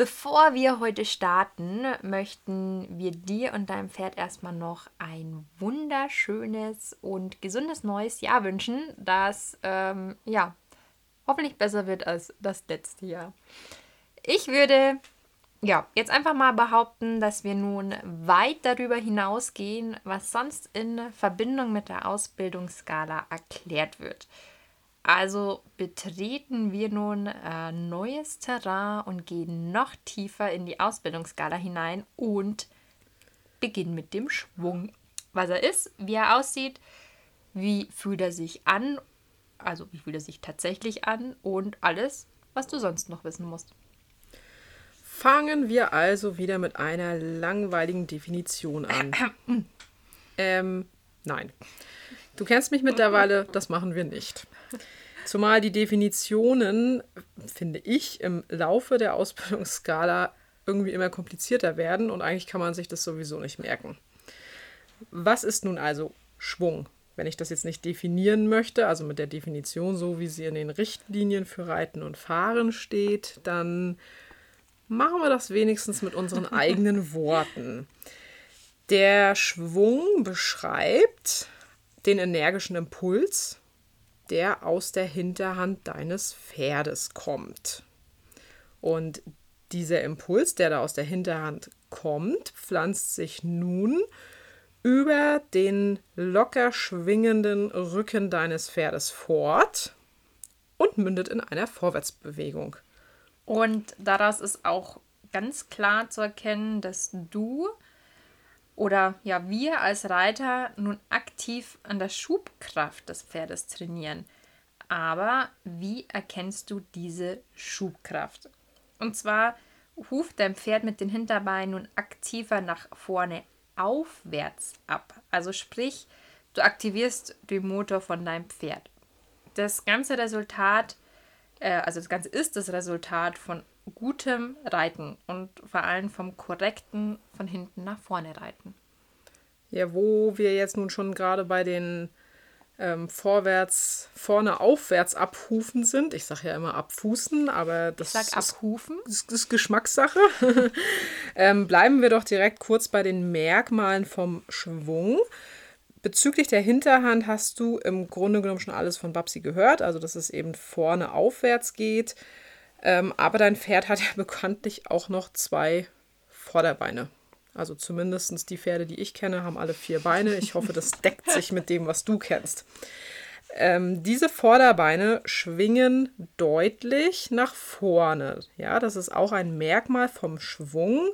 Bevor wir heute starten, möchten wir dir und deinem Pferd erstmal noch ein wunderschönes und gesundes neues Jahr wünschen, das ähm, ja hoffentlich besser wird als das letzte Jahr. Ich würde ja jetzt einfach mal behaupten, dass wir nun weit darüber hinausgehen, was sonst in Verbindung mit der Ausbildungsskala erklärt wird. Also betreten wir nun äh, neues Terrain und gehen noch tiefer in die Ausbildungsskala hinein und beginnen mit dem Schwung. Was er ist, wie er aussieht, wie fühlt er sich an, also wie fühlt er sich tatsächlich an und alles, was du sonst noch wissen musst. Fangen wir also wieder mit einer langweiligen Definition an. ähm, nein. Du kennst mich mittlerweile, das machen wir nicht. Zumal die Definitionen, finde ich, im Laufe der Ausbildungsskala irgendwie immer komplizierter werden und eigentlich kann man sich das sowieso nicht merken. Was ist nun also Schwung? Wenn ich das jetzt nicht definieren möchte, also mit der Definition, so wie sie in den Richtlinien für Reiten und Fahren steht, dann machen wir das wenigstens mit unseren eigenen Worten. Der Schwung beschreibt den energischen Impuls, der aus der Hinterhand deines Pferdes kommt. Und dieser Impuls, der da aus der Hinterhand kommt, pflanzt sich nun über den locker schwingenden Rücken deines Pferdes fort und mündet in einer Vorwärtsbewegung. Und daraus ist auch ganz klar zu erkennen, dass du oder ja, wir als Reiter nun aktiv an der Schubkraft des Pferdes trainieren. Aber wie erkennst du diese Schubkraft? Und zwar huft dein Pferd mit den Hinterbeinen nun aktiver nach vorne aufwärts ab. Also sprich, du aktivierst den Motor von deinem Pferd. Das ganze Resultat, äh, also das Ganze ist das Resultat von gutem Reiten und vor allem vom korrekten von hinten nach vorne reiten. Ja, wo wir jetzt nun schon gerade bei den ähm, vorwärts, vorne aufwärts abhufen sind. Ich sage ja immer abfußen, aber das ich sag abhufen. Ist, ist Geschmackssache. ähm, bleiben wir doch direkt kurz bei den Merkmalen vom Schwung. Bezüglich der Hinterhand hast du im Grunde genommen schon alles von Babsi gehört, also dass es eben vorne aufwärts geht. Ähm, aber dein Pferd hat ja bekanntlich auch noch zwei Vorderbeine. Also zumindest die Pferde, die ich kenne, haben alle vier Beine. Ich hoffe, das deckt sich mit dem, was du kennst. Ähm, diese Vorderbeine schwingen deutlich nach vorne. Ja, das ist auch ein Merkmal vom Schwung,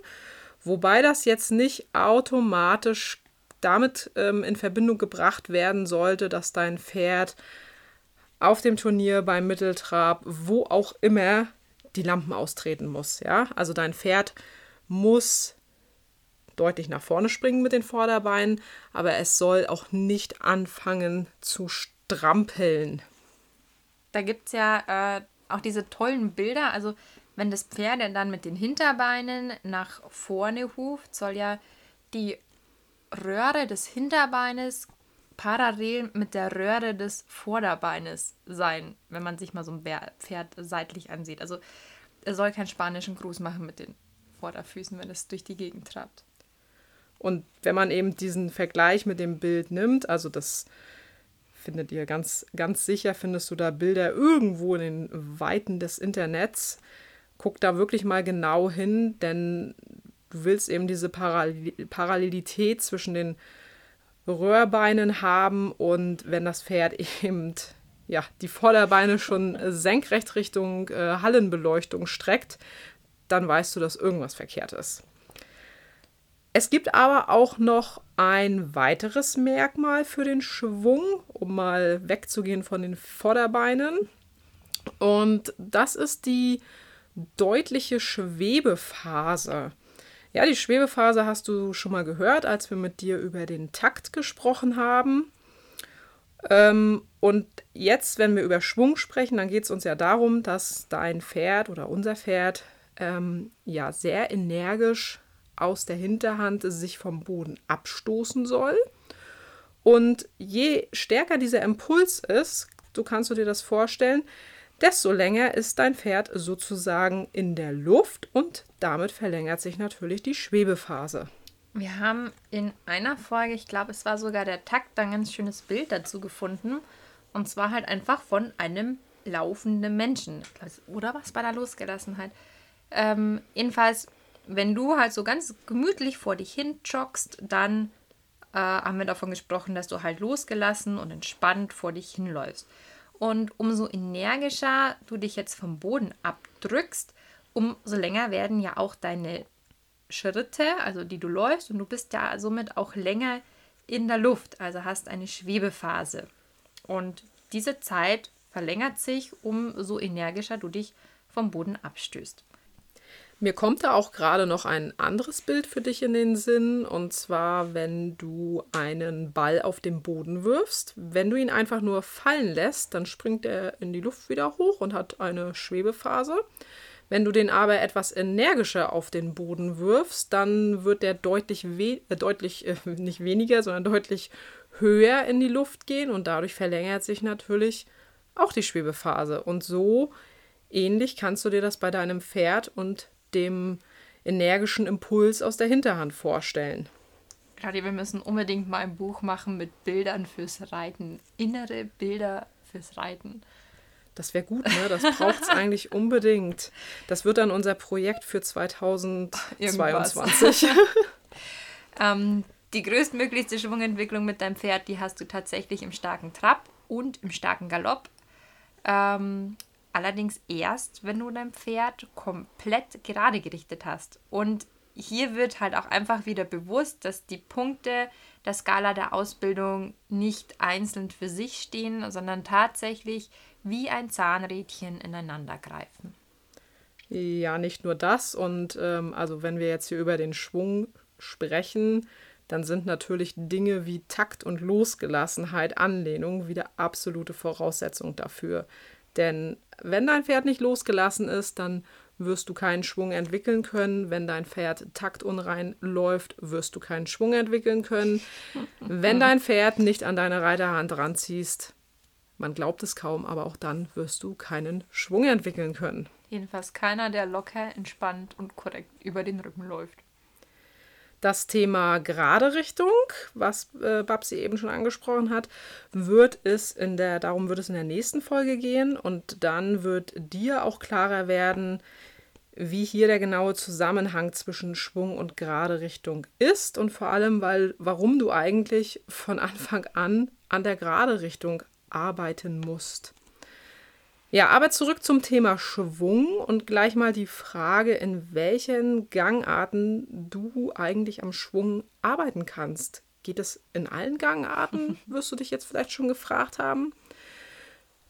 wobei das jetzt nicht automatisch damit ähm, in Verbindung gebracht werden sollte, dass dein Pferd auf dem Turnier, beim Mitteltrab, wo auch immer die Lampen austreten muss. Ja? Also dein Pferd muss deutlich nach vorne springen mit den Vorderbeinen, aber es soll auch nicht anfangen zu strampeln. Da gibt es ja äh, auch diese tollen Bilder. Also wenn das Pferd dann mit den Hinterbeinen nach vorne huft, soll ja die Röhre des Hinterbeines parallel mit der Röhre des Vorderbeines sein, wenn man sich mal so ein Pferd seitlich ansieht. Also er soll keinen spanischen Gruß machen mit den Vorderfüßen, wenn es durch die Gegend trabt. Und wenn man eben diesen Vergleich mit dem Bild nimmt, also das findet ihr ganz, ganz sicher, findest du da Bilder irgendwo in den Weiten des Internets. Guck da wirklich mal genau hin, denn du willst eben diese Parallelität zwischen den Röhrbeinen haben und wenn das Pferd eben ja, die Vorderbeine schon senkrecht Richtung äh, Hallenbeleuchtung streckt, dann weißt du, dass irgendwas verkehrt ist. Es gibt aber auch noch ein weiteres Merkmal für den Schwung, um mal wegzugehen von den Vorderbeinen. Und das ist die deutliche Schwebephase. Ja, die Schwebephase hast du schon mal gehört, als wir mit dir über den Takt gesprochen haben. Ähm, und jetzt, wenn wir über Schwung sprechen, dann geht es uns ja darum, dass dein Pferd oder unser Pferd ähm, ja sehr energisch aus der Hinterhand sich vom Boden abstoßen soll. Und je stärker dieser Impuls ist, du kannst du dir das vorstellen, desto länger ist dein Pferd sozusagen in der Luft und damit verlängert sich natürlich die Schwebephase. Wir haben in einer Folge, ich glaube, es war sogar der Takt, ein ganz schönes Bild dazu gefunden. Und zwar halt einfach von einem laufenden Menschen. Oder was bei der Losgelassenheit? Ähm, jedenfalls, wenn du halt so ganz gemütlich vor dich hin joggst, dann äh, haben wir davon gesprochen, dass du halt losgelassen und entspannt vor dich hinläufst. Und umso energischer du dich jetzt vom Boden abdrückst, umso länger werden ja auch deine Schritte, also die du läufst, und du bist ja somit auch länger in der Luft, also hast eine Schwebephase. Und diese Zeit verlängert sich, umso energischer du dich vom Boden abstößt. Mir kommt da auch gerade noch ein anderes Bild für dich in den Sinn, und zwar, wenn du einen Ball auf den Boden wirfst. Wenn du ihn einfach nur fallen lässt, dann springt er in die Luft wieder hoch und hat eine Schwebephase. Wenn du den aber etwas energischer auf den Boden wirfst, dann wird der deutlich, we äh, deutlich äh, nicht weniger, sondern deutlich höher in die Luft gehen und dadurch verlängert sich natürlich auch die Schwebephase. Und so ähnlich kannst du dir das bei deinem Pferd und dem energischen Impuls aus der Hinterhand vorstellen. Gerade wir müssen unbedingt mal ein Buch machen mit Bildern fürs Reiten. Innere Bilder fürs Reiten. Das wäre gut, ne? Das braucht es eigentlich unbedingt. Das wird dann unser Projekt für 2022. ähm, die größtmöglichste Schwungentwicklung mit deinem Pferd, die hast du tatsächlich im starken Trab und im starken Galopp. Ähm, Allerdings erst, wenn du dein Pferd komplett gerade gerichtet hast. Und hier wird halt auch einfach wieder bewusst, dass die Punkte der Skala der Ausbildung nicht einzeln für sich stehen, sondern tatsächlich wie ein Zahnrädchen ineinander greifen. Ja, nicht nur das. Und ähm, also wenn wir jetzt hier über den Schwung sprechen, dann sind natürlich Dinge wie Takt und Losgelassenheit, Anlehnung wieder absolute Voraussetzung dafür. Denn wenn dein Pferd nicht losgelassen ist, dann wirst du keinen Schwung entwickeln können. Wenn dein Pferd taktunrein läuft, wirst du keinen Schwung entwickeln können. Wenn dein Pferd nicht an deine Reiterhand ranziehst, man glaubt es kaum, aber auch dann wirst du keinen Schwung entwickeln können. Jedenfalls keiner, der locker, entspannt und korrekt über den Rücken läuft. Das Thema gerade Richtung, was äh, Babsi eben schon angesprochen hat, wird es in der, darum wird es in der nächsten Folge gehen und dann wird dir auch klarer werden, wie hier der genaue Zusammenhang zwischen Schwung und gerade Richtung ist und vor allem, weil, warum du eigentlich von Anfang an an der gerade Richtung arbeiten musst. Ja, aber zurück zum Thema Schwung und gleich mal die Frage, in welchen Gangarten du eigentlich am Schwung arbeiten kannst. Geht es in allen Gangarten, wirst du dich jetzt vielleicht schon gefragt haben.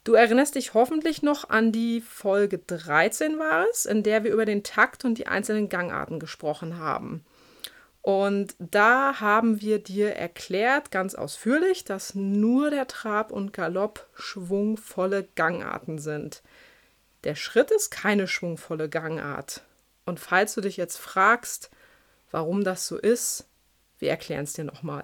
Du erinnerst dich hoffentlich noch an die Folge 13 war es, in der wir über den Takt und die einzelnen Gangarten gesprochen haben. Und da haben wir dir erklärt, ganz ausführlich, dass nur der Trab und Galopp schwungvolle Gangarten sind. Der Schritt ist keine schwungvolle Gangart. Und falls du dich jetzt fragst, warum das so ist, wir erklären es dir nochmal.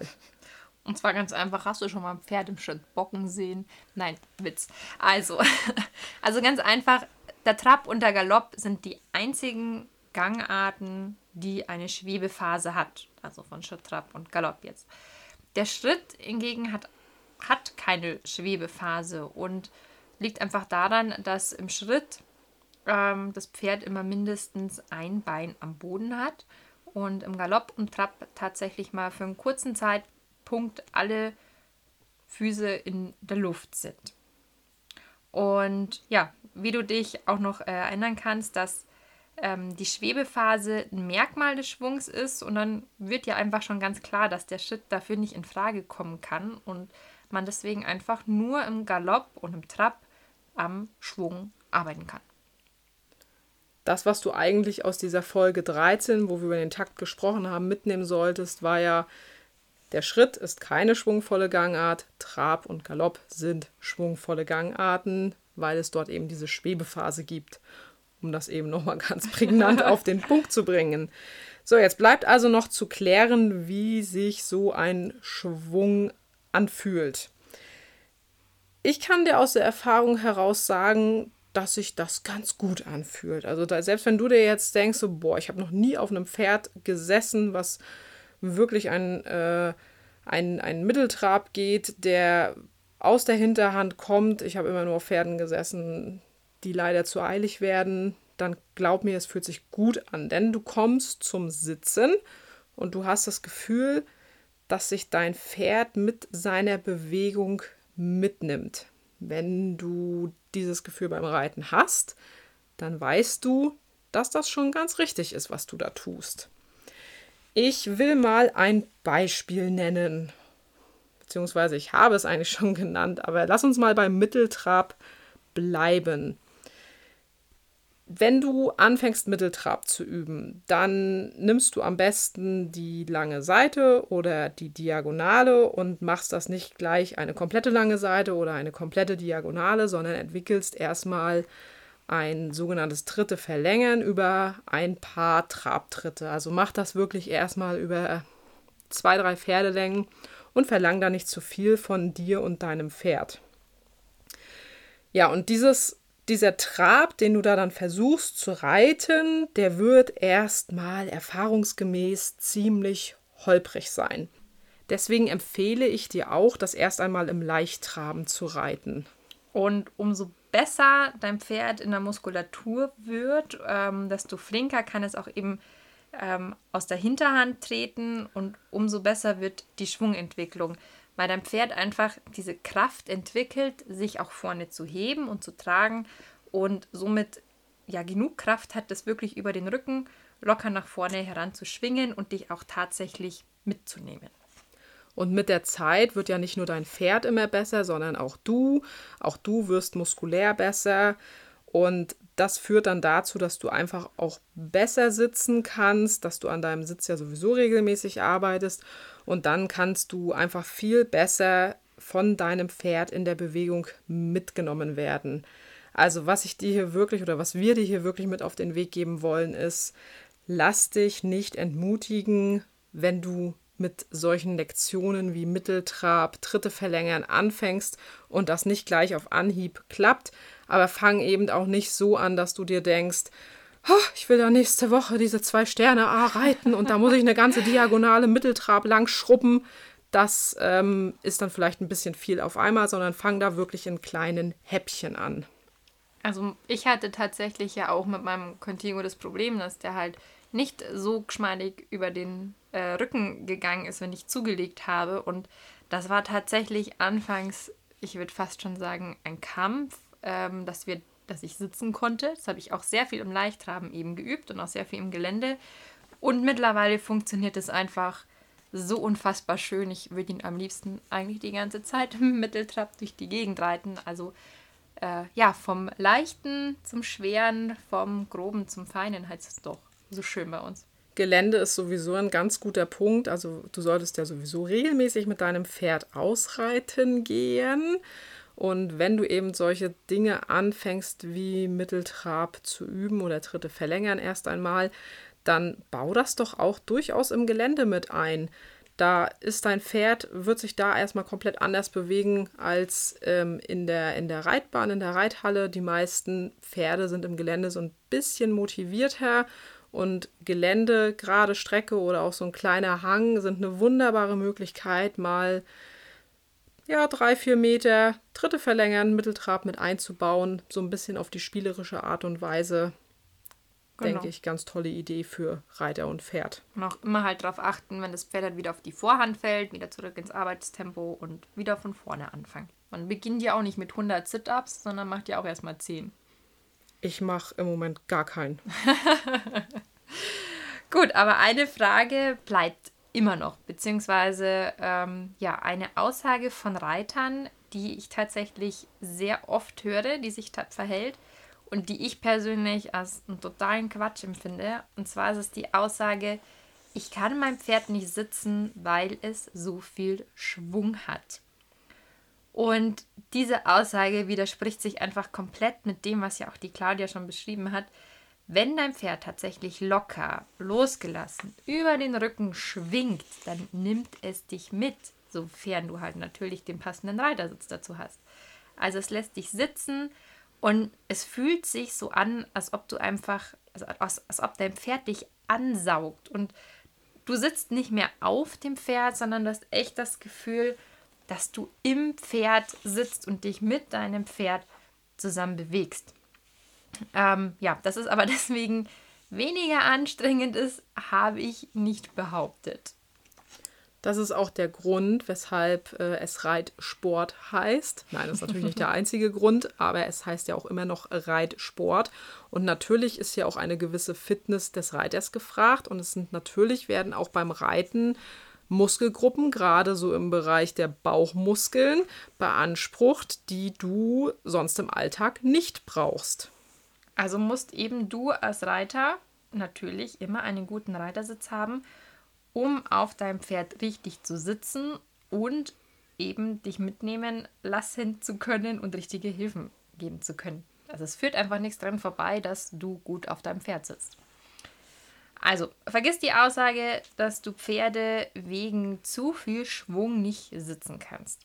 Und zwar ganz einfach, hast du schon mal ein Pferd im Schritt bocken sehen? Nein, Witz. Also, also ganz einfach, der Trab und der Galopp sind die einzigen Gangarten, die eine Schwebephase hat, also von Schritt, Trab und Galopp jetzt. Der Schritt hingegen hat, hat keine Schwebephase und liegt einfach daran, dass im Schritt ähm, das Pferd immer mindestens ein Bein am Boden hat und im Galopp und Trab tatsächlich mal für einen kurzen Zeitpunkt alle Füße in der Luft sind. Und ja, wie du dich auch noch äh, erinnern kannst, dass ähm, die Schwebephase ein Merkmal des Schwungs ist und dann wird ja einfach schon ganz klar, dass der Schritt dafür nicht in Frage kommen kann und man deswegen einfach nur im Galopp und im Trab am Schwung arbeiten kann. Das, was du eigentlich aus dieser Folge 13, wo wir über den Takt gesprochen haben, mitnehmen solltest, war ja, der Schritt ist keine schwungvolle Gangart, Trab und Galopp sind schwungvolle Gangarten, weil es dort eben diese Schwebephase gibt, um das eben nochmal ganz prägnant auf den Punkt zu bringen. So, jetzt bleibt also noch zu klären, wie sich so ein Schwung anfühlt. Ich kann dir aus der Erfahrung heraus sagen, dass sich das ganz gut anfühlt. Also da, selbst wenn du dir jetzt denkst, so, boah, ich habe noch nie auf einem Pferd gesessen, was wirklich ein, äh, ein, ein Mitteltrab geht, der aus der Hinterhand kommt. Ich habe immer nur auf Pferden gesessen, die leider zu eilig werden. Dann glaub mir, es fühlt sich gut an, denn du kommst zum Sitzen und du hast das Gefühl, dass sich dein Pferd mit seiner Bewegung mitnimmt. Wenn du dieses Gefühl beim Reiten hast, dann weißt du, dass das schon ganz richtig ist, was du da tust. Ich will mal ein Beispiel nennen, beziehungsweise ich habe es eigentlich schon genannt, aber lass uns mal beim Mitteltrab bleiben. Wenn du anfängst, Mitteltrab zu üben, dann nimmst du am besten die lange Seite oder die Diagonale und machst das nicht gleich eine komplette lange Seite oder eine komplette Diagonale, sondern entwickelst erstmal ein sogenanntes Dritte verlängern über ein paar Trabtritte. Also mach das wirklich erstmal über zwei, drei Pferdelängen und verlang da nicht zu viel von dir und deinem Pferd. Ja, und dieses dieser Trab, den du da dann versuchst zu reiten, der wird erstmal erfahrungsgemäß ziemlich holprig sein. Deswegen empfehle ich dir auch, das erst einmal im Leichttraben zu reiten. Und umso besser dein Pferd in der Muskulatur wird, ähm, desto flinker kann es auch eben ähm, aus der Hinterhand treten und umso besser wird die Schwungentwicklung weil dein Pferd einfach diese Kraft entwickelt, sich auch vorne zu heben und zu tragen und somit ja genug Kraft hat, das wirklich über den Rücken locker nach vorne heranzuschwingen und dich auch tatsächlich mitzunehmen. Und mit der Zeit wird ja nicht nur dein Pferd immer besser, sondern auch du. Auch du wirst muskulär besser. Und das führt dann dazu, dass du einfach auch besser sitzen kannst, dass du an deinem Sitz ja sowieso regelmäßig arbeitest und dann kannst du einfach viel besser von deinem Pferd in der Bewegung mitgenommen werden. Also was ich dir hier wirklich oder was wir dir hier wirklich mit auf den Weg geben wollen, ist, lass dich nicht entmutigen, wenn du mit solchen Lektionen wie Mitteltrab, Tritte verlängern anfängst und das nicht gleich auf Anhieb klappt, aber fang eben auch nicht so an, dass du dir denkst, oh, ich will da nächste Woche diese zwei Sterne A reiten und da muss ich eine ganze diagonale Mitteltrab lang schrubben. Das ähm, ist dann vielleicht ein bisschen viel auf einmal, sondern fang da wirklich in kleinen Häppchen an. Also ich hatte tatsächlich ja auch mit meinem Contigo das Problem, dass der halt nicht so geschmeidig über den äh, Rücken gegangen ist, wenn ich zugelegt habe. Und das war tatsächlich anfangs, ich würde fast schon sagen, ein Kampf, ähm, dass wir dass ich sitzen konnte. Das habe ich auch sehr viel im Leichtraben eben geübt und auch sehr viel im Gelände. Und mittlerweile funktioniert es einfach so unfassbar schön. Ich würde ihn am liebsten eigentlich die ganze Zeit im Mitteltrab durch die Gegend reiten. Also äh, ja, vom Leichten zum Schweren, vom Groben zum Feinen heißt es doch so schön bei uns. Gelände ist sowieso ein ganz guter Punkt. Also du solltest ja sowieso regelmäßig mit deinem Pferd ausreiten gehen. Und wenn du eben solche Dinge anfängst, wie Mitteltrab zu üben oder Tritte verlängern erst einmal, dann bau das doch auch durchaus im Gelände mit ein. Da ist dein Pferd, wird sich da erstmal komplett anders bewegen als ähm, in, der, in der Reitbahn, in der Reithalle. Die meisten Pferde sind im Gelände so ein bisschen motivierter und Gelände, gerade Strecke oder auch so ein kleiner Hang sind eine wunderbare Möglichkeit, mal ja, drei, vier Meter Tritte verlängern, Mitteltrab mit einzubauen, so ein bisschen auf die spielerische Art und Weise. Genau. Denke ich, ganz tolle Idee für Reiter und Pferd. Und auch immer halt darauf achten, wenn das Pferd halt wieder auf die Vorhand fällt, wieder zurück ins Arbeitstempo und wieder von vorne anfangen. Man beginnt ja auch nicht mit 100 Sit-Ups, sondern macht ja auch erstmal 10. Ich mache im Moment gar keinen. Gut, aber eine Frage bleibt immer noch, beziehungsweise ähm, ja, eine Aussage von Reitern, die ich tatsächlich sehr oft höre, die sich verhält und die ich persönlich als einen totalen Quatsch empfinde. Und zwar ist es die Aussage, ich kann mein Pferd nicht sitzen, weil es so viel Schwung hat. Und diese Aussage widerspricht sich einfach komplett mit dem, was ja auch die Claudia schon beschrieben hat. Wenn dein Pferd tatsächlich locker, losgelassen, über den Rücken schwingt, dann nimmt es dich mit, sofern du halt natürlich den passenden Reitersitz dazu hast. Also es lässt dich sitzen und es fühlt sich so an, als ob du einfach, also als, als ob dein Pferd dich ansaugt und du sitzt nicht mehr auf dem Pferd, sondern du hast echt das Gefühl, dass du im Pferd sitzt und dich mit deinem Pferd zusammen bewegst. Ähm, ja, dass es aber deswegen weniger anstrengend ist, habe ich nicht behauptet. Das ist auch der Grund, weshalb äh, es Reitsport heißt. Nein, das ist natürlich nicht der einzige Grund, aber es heißt ja auch immer noch Reitsport. Und natürlich ist ja auch eine gewisse Fitness des Reiters gefragt. Und es sind natürlich werden auch beim Reiten Muskelgruppen, gerade so im Bereich der Bauchmuskeln, beansprucht, die du sonst im Alltag nicht brauchst. Also musst eben du als Reiter natürlich immer einen guten Reitersitz haben um auf deinem Pferd richtig zu sitzen und eben dich mitnehmen lassen zu können und richtige Hilfen geben zu können. Also es führt einfach nichts dran vorbei, dass du gut auf deinem Pferd sitzt. Also, vergiss die Aussage, dass du Pferde wegen zu viel Schwung nicht sitzen kannst.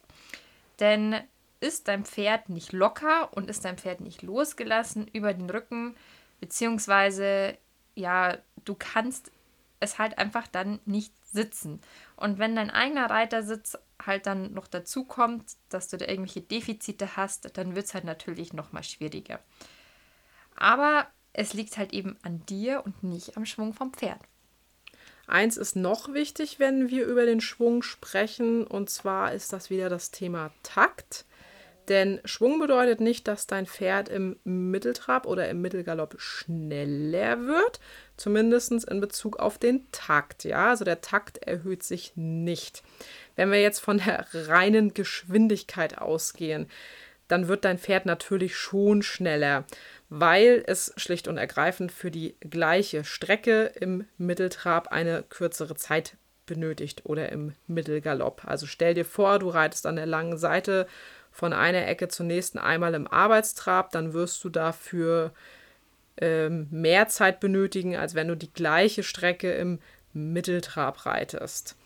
Denn ist dein Pferd nicht locker und ist dein Pferd nicht losgelassen über den Rücken, beziehungsweise ja, du kannst es halt einfach dann nicht sitzen. Und wenn dein eigener Reitersitz halt dann noch dazu kommt, dass du da irgendwelche Defizite hast, dann wird es halt natürlich noch mal schwieriger. Aber es liegt halt eben an dir und nicht am Schwung vom Pferd. Eins ist noch wichtig, wenn wir über den Schwung sprechen, und zwar ist das wieder das Thema Takt. Denn Schwung bedeutet nicht, dass dein Pferd im Mitteltrab oder im Mittelgalopp schneller wird, zumindest in Bezug auf den Takt. Ja, also der Takt erhöht sich nicht. Wenn wir jetzt von der reinen Geschwindigkeit ausgehen, dann wird dein Pferd natürlich schon schneller, weil es schlicht und ergreifend für die gleiche Strecke im Mitteltrab eine kürzere Zeit benötigt oder im Mittelgalopp. Also stell dir vor, du reitest an der langen Seite von einer Ecke zur nächsten einmal im Arbeitstrab, dann wirst du dafür ähm, mehr Zeit benötigen, als wenn du die gleiche Strecke im Mitteltrab reitest.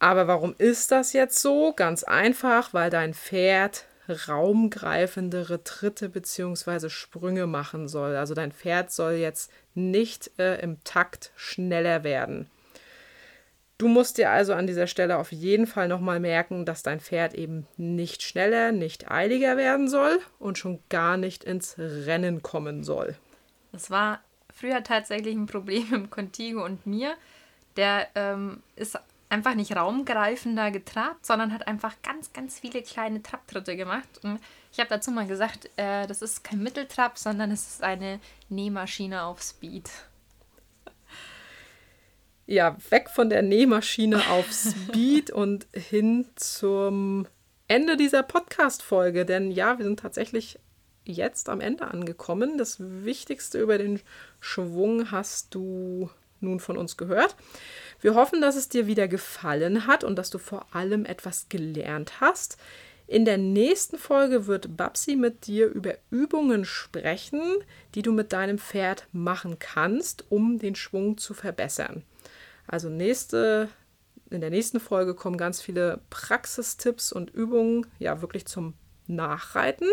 Aber warum ist das jetzt so? Ganz einfach, weil dein Pferd raumgreifendere Tritte bzw. Sprünge machen soll. Also dein Pferd soll jetzt nicht äh, im Takt schneller werden. Du musst dir also an dieser Stelle auf jeden Fall nochmal merken, dass dein Pferd eben nicht schneller, nicht eiliger werden soll und schon gar nicht ins Rennen kommen soll. Das war früher tatsächlich ein Problem im Contigo und mir. Der ähm, ist einfach nicht raumgreifender getrabt, sondern hat einfach ganz, ganz viele kleine Trabtritte gemacht. Und ich habe dazu mal gesagt, äh, das ist kein Mitteltrab, sondern es ist eine Nähmaschine auf Speed ja, weg von der Nähmaschine auf Speed und hin zum Ende dieser Podcast-Folge. Denn ja, wir sind tatsächlich jetzt am Ende angekommen. Das Wichtigste über den Schwung hast du nun von uns gehört. Wir hoffen, dass es dir wieder gefallen hat und dass du vor allem etwas gelernt hast. In der nächsten Folge wird Babsi mit dir über Übungen sprechen, die du mit deinem Pferd machen kannst, um den Schwung zu verbessern. Also nächste, in der nächsten Folge kommen ganz viele Praxistipps und Übungen, ja, wirklich zum Nachreiten.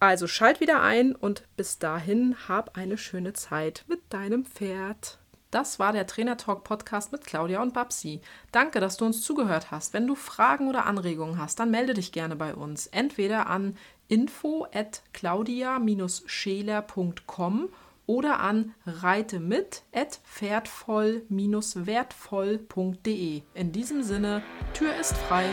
Also schalt wieder ein und bis dahin hab eine schöne Zeit mit deinem Pferd. Das war der Trainer Talk Podcast mit Claudia und Babsi. Danke, dass du uns zugehört hast. Wenn du Fragen oder Anregungen hast, dann melde dich gerne bei uns. Entweder an info at claudia-scheler.com oder an reite mit pferdvoll-wertvoll.de. In diesem Sinne, Tür ist frei.